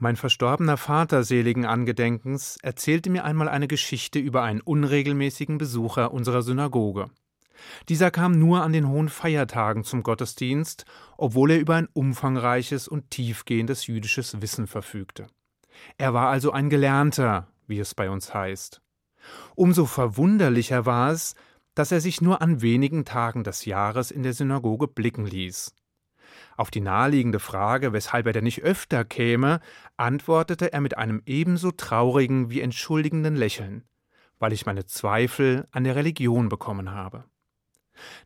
Mein verstorbener Vater seligen Angedenkens erzählte mir einmal eine Geschichte über einen unregelmäßigen Besucher unserer Synagoge. Dieser kam nur an den hohen Feiertagen zum Gottesdienst, obwohl er über ein umfangreiches und tiefgehendes jüdisches Wissen verfügte. Er war also ein Gelernter, wie es bei uns heißt. Umso verwunderlicher war es, dass er sich nur an wenigen Tagen des Jahres in der Synagoge blicken ließ. Auf die naheliegende Frage, weshalb er denn nicht öfter käme, antwortete er mit einem ebenso traurigen wie entschuldigenden Lächeln, weil ich meine Zweifel an der Religion bekommen habe.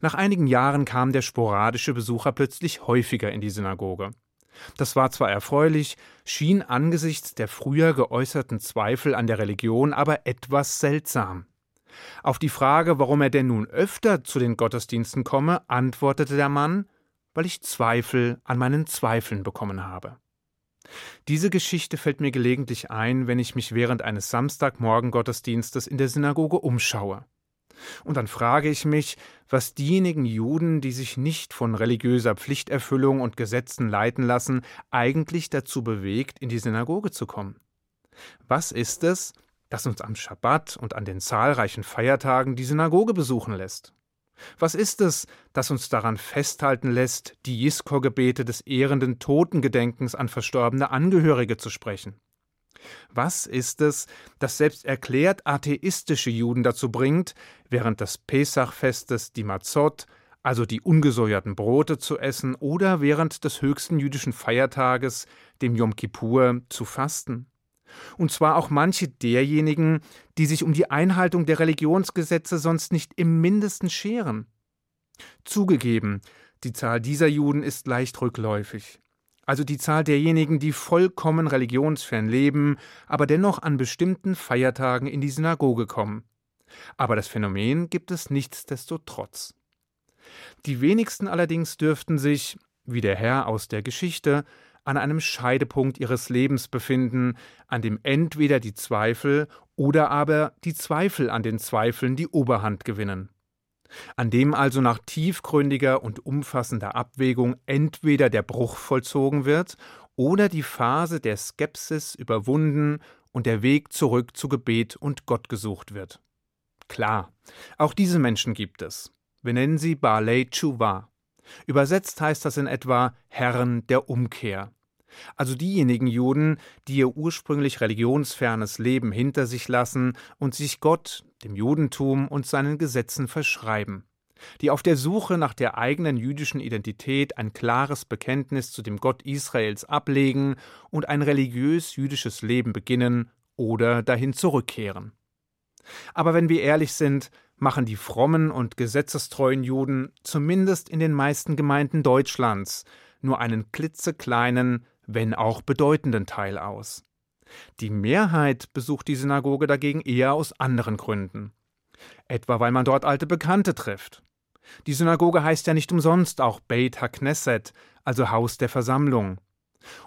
Nach einigen Jahren kam der sporadische Besucher plötzlich häufiger in die Synagoge. Das war zwar erfreulich, schien angesichts der früher geäußerten Zweifel an der Religion aber etwas seltsam. Auf die Frage, warum er denn nun öfter zu den Gottesdiensten komme, antwortete der Mann, weil ich Zweifel an meinen Zweifeln bekommen habe. Diese Geschichte fällt mir gelegentlich ein, wenn ich mich während eines Samstagmorgen-Gottesdienstes in der Synagoge umschaue. Und dann frage ich mich, was diejenigen Juden, die sich nicht von religiöser Pflichterfüllung und Gesetzen leiten lassen, eigentlich dazu bewegt, in die Synagoge zu kommen. Was ist es, das uns am Schabbat und an den zahlreichen Feiertagen die Synagoge besuchen lässt? Was ist es, das uns daran festhalten lässt, die Jiskor-Gebete des ehrenden Totengedenkens an verstorbene Angehörige zu sprechen? Was ist es, das selbst erklärt atheistische Juden dazu bringt, während des Pesachfestes die Mazot, also die ungesäuerten Brote zu essen, oder während des höchsten jüdischen Feiertages, dem Yom Kippur, zu fasten? Und zwar auch manche derjenigen, die sich um die Einhaltung der Religionsgesetze sonst nicht im mindesten scheren. Zugegeben, die Zahl dieser Juden ist leicht rückläufig. Also die Zahl derjenigen, die vollkommen religionsfern leben, aber dennoch an bestimmten Feiertagen in die Synagoge kommen. Aber das Phänomen gibt es nichtsdestotrotz. Die wenigsten allerdings dürften sich, wie der Herr aus der Geschichte, an einem Scheidepunkt ihres Lebens befinden, an dem entweder die Zweifel oder aber die Zweifel an den Zweifeln die Oberhand gewinnen. An dem also nach tiefgründiger und umfassender Abwägung entweder der Bruch vollzogen wird oder die Phase der Skepsis überwunden und der Weg zurück zu Gebet und Gott gesucht wird. Klar, auch diese Menschen gibt es. Wir nennen sie Balei Tshuva. Übersetzt heißt das in etwa Herren der Umkehr. Also diejenigen Juden, die ihr ursprünglich religionsfernes Leben hinter sich lassen und sich Gott, dem Judentum und seinen Gesetzen verschreiben, die auf der Suche nach der eigenen jüdischen Identität ein klares Bekenntnis zu dem Gott Israels ablegen und ein religiös jüdisches Leben beginnen oder dahin zurückkehren. Aber wenn wir ehrlich sind, machen die frommen und gesetzestreuen Juden, zumindest in den meisten Gemeinden Deutschlands, nur einen klitzekleinen, wenn auch bedeutenden Teil aus. Die Mehrheit besucht die Synagoge dagegen eher aus anderen Gründen. Etwa weil man dort alte Bekannte trifft. Die Synagoge heißt ja nicht umsonst auch Beit HaKnesset, also Haus der Versammlung.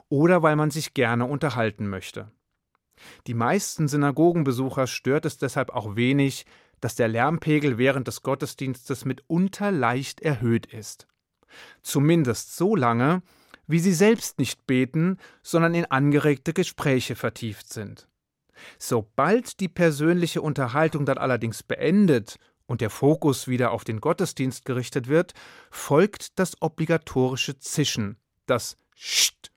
Oder weil man sich gerne unterhalten möchte. Die meisten Synagogenbesucher stört es deshalb auch wenig, dass der Lärmpegel während des Gottesdienstes mitunter leicht erhöht ist. Zumindest so lange, wie sie selbst nicht beten, sondern in angeregte Gespräche vertieft sind. Sobald die persönliche Unterhaltung dann allerdings beendet und der Fokus wieder auf den Gottesdienst gerichtet wird, folgt das obligatorische Zischen, das Scht,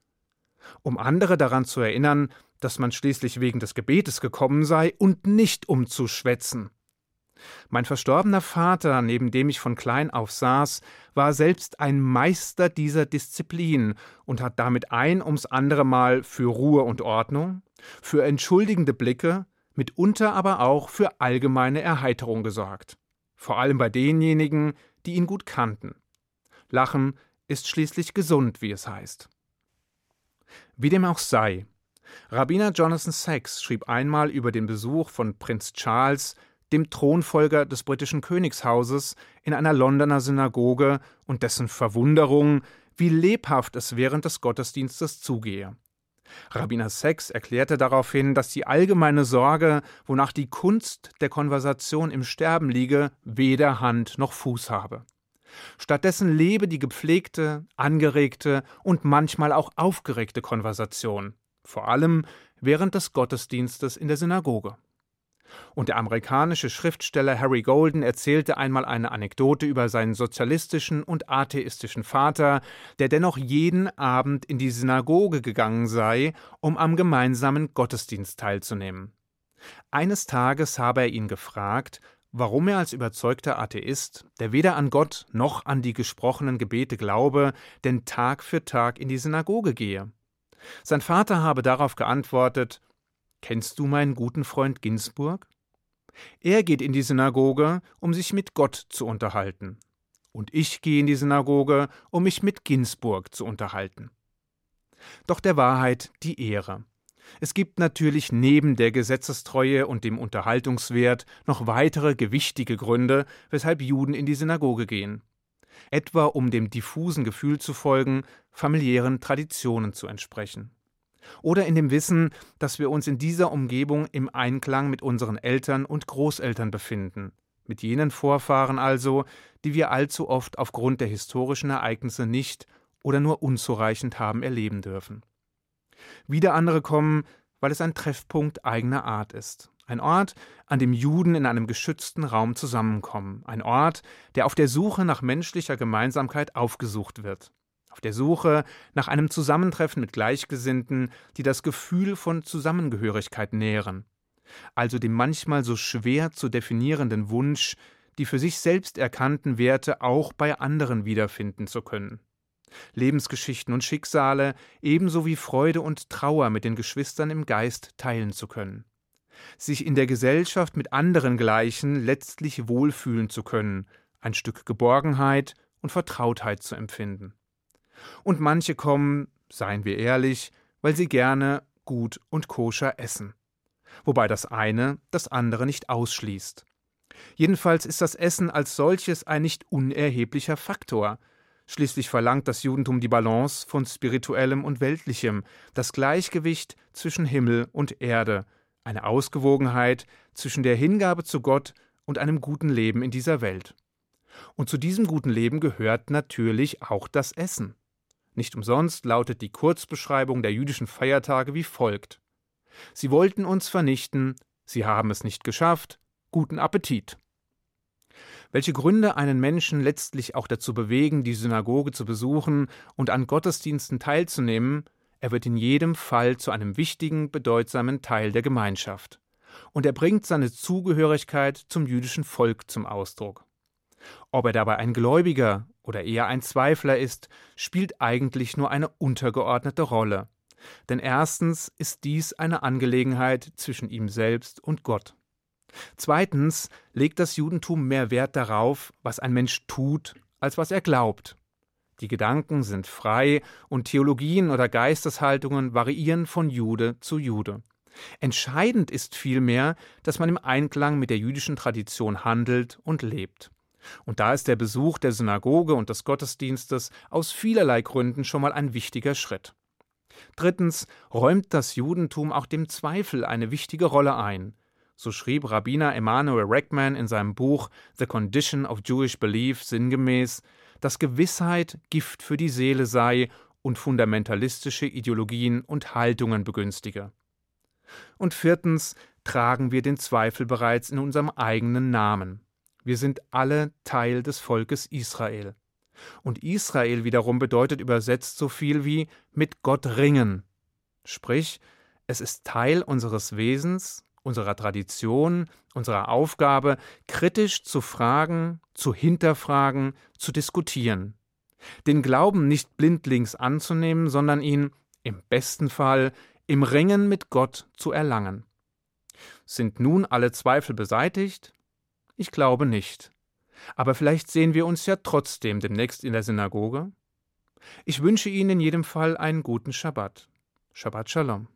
um andere daran zu erinnern, dass man schließlich wegen des Gebetes gekommen sei und nicht um zu schwätzen. Mein verstorbener Vater, neben dem ich von klein auf saß, war selbst ein Meister dieser Disziplin und hat damit ein ums andere Mal für Ruhe und Ordnung, für entschuldigende Blicke, mitunter aber auch für allgemeine Erheiterung gesorgt. Vor allem bei denjenigen, die ihn gut kannten. Lachen ist schließlich gesund, wie es heißt. Wie dem auch sei, Rabbiner Jonathan Sachs schrieb einmal über den Besuch von Prinz Charles dem Thronfolger des britischen Königshauses, in einer Londoner Synagoge und dessen Verwunderung, wie lebhaft es während des Gottesdienstes zugehe. Rabbiner Sachs erklärte daraufhin, dass die allgemeine Sorge, wonach die Kunst der Konversation im Sterben liege, weder Hand noch Fuß habe. Stattdessen lebe die gepflegte, angeregte und manchmal auch aufgeregte Konversation, vor allem während des Gottesdienstes in der Synagoge. Und der amerikanische Schriftsteller Harry Golden erzählte einmal eine Anekdote über seinen sozialistischen und atheistischen Vater, der dennoch jeden Abend in die Synagoge gegangen sei, um am gemeinsamen Gottesdienst teilzunehmen. Eines Tages habe er ihn gefragt, warum er als überzeugter Atheist, der weder an Gott noch an die gesprochenen Gebete glaube, denn Tag für Tag in die Synagoge gehe. Sein Vater habe darauf geantwortet Kennst du meinen guten Freund Ginsburg? Er geht in die Synagoge, um sich mit Gott zu unterhalten. Und ich gehe in die Synagoge, um mich mit Ginsburg zu unterhalten. Doch der Wahrheit die Ehre. Es gibt natürlich neben der Gesetzestreue und dem Unterhaltungswert noch weitere gewichtige Gründe, weshalb Juden in die Synagoge gehen. Etwa um dem diffusen Gefühl zu folgen, familiären Traditionen zu entsprechen. Oder in dem Wissen, dass wir uns in dieser Umgebung im Einklang mit unseren Eltern und Großeltern befinden, mit jenen Vorfahren also, die wir allzu oft aufgrund der historischen Ereignisse nicht oder nur unzureichend haben erleben dürfen. Wieder andere kommen, weil es ein Treffpunkt eigener Art ist. Ein Ort, an dem Juden in einem geschützten Raum zusammenkommen. Ein Ort, der auf der Suche nach menschlicher Gemeinsamkeit aufgesucht wird. Auf der Suche nach einem Zusammentreffen mit Gleichgesinnten, die das Gefühl von Zusammengehörigkeit nähren. Also dem manchmal so schwer zu definierenden Wunsch, die für sich selbst erkannten Werte auch bei anderen wiederfinden zu können. Lebensgeschichten und Schicksale, ebenso wie Freude und Trauer mit den Geschwistern im Geist teilen zu können. Sich in der Gesellschaft mit anderen Gleichen letztlich wohlfühlen zu können, ein Stück Geborgenheit und Vertrautheit zu empfinden. Und manche kommen, seien wir ehrlich, weil sie gerne gut und koscher essen. Wobei das eine das andere nicht ausschließt. Jedenfalls ist das Essen als solches ein nicht unerheblicher Faktor, Schließlich verlangt das Judentum die Balance von spirituellem und weltlichem, das Gleichgewicht zwischen Himmel und Erde, eine Ausgewogenheit zwischen der Hingabe zu Gott und einem guten Leben in dieser Welt. Und zu diesem guten Leben gehört natürlich auch das Essen. Nicht umsonst lautet die Kurzbeschreibung der jüdischen Feiertage wie folgt Sie wollten uns vernichten, sie haben es nicht geschafft, guten Appetit welche Gründe einen Menschen letztlich auch dazu bewegen, die Synagoge zu besuchen und an Gottesdiensten teilzunehmen, er wird in jedem Fall zu einem wichtigen, bedeutsamen Teil der Gemeinschaft. Und er bringt seine Zugehörigkeit zum jüdischen Volk zum Ausdruck. Ob er dabei ein Gläubiger oder eher ein Zweifler ist, spielt eigentlich nur eine untergeordnete Rolle. Denn erstens ist dies eine Angelegenheit zwischen ihm selbst und Gott. Zweitens legt das Judentum mehr Wert darauf, was ein Mensch tut, als was er glaubt. Die Gedanken sind frei und Theologien oder Geisteshaltungen variieren von Jude zu Jude. Entscheidend ist vielmehr, dass man im Einklang mit der jüdischen Tradition handelt und lebt. Und da ist der Besuch der Synagoge und des Gottesdienstes aus vielerlei Gründen schon mal ein wichtiger Schritt. Drittens räumt das Judentum auch dem Zweifel eine wichtige Rolle ein. So schrieb Rabbiner Emanuel Reckman in seinem Buch The Condition of Jewish Belief sinngemäß, dass Gewissheit Gift für die Seele sei und fundamentalistische Ideologien und Haltungen begünstige. Und viertens tragen wir den Zweifel bereits in unserem eigenen Namen. Wir sind alle Teil des Volkes Israel. Und Israel wiederum bedeutet übersetzt so viel wie mit Gott ringen. Sprich, es ist Teil unseres Wesens, unserer Tradition, unserer Aufgabe, kritisch zu fragen, zu hinterfragen, zu diskutieren. Den Glauben nicht blindlings anzunehmen, sondern ihn, im besten Fall, im Ringen mit Gott zu erlangen. Sind nun alle Zweifel beseitigt? Ich glaube nicht. Aber vielleicht sehen wir uns ja trotzdem demnächst in der Synagoge. Ich wünsche Ihnen in jedem Fall einen guten Schabbat. Shabbat Shalom.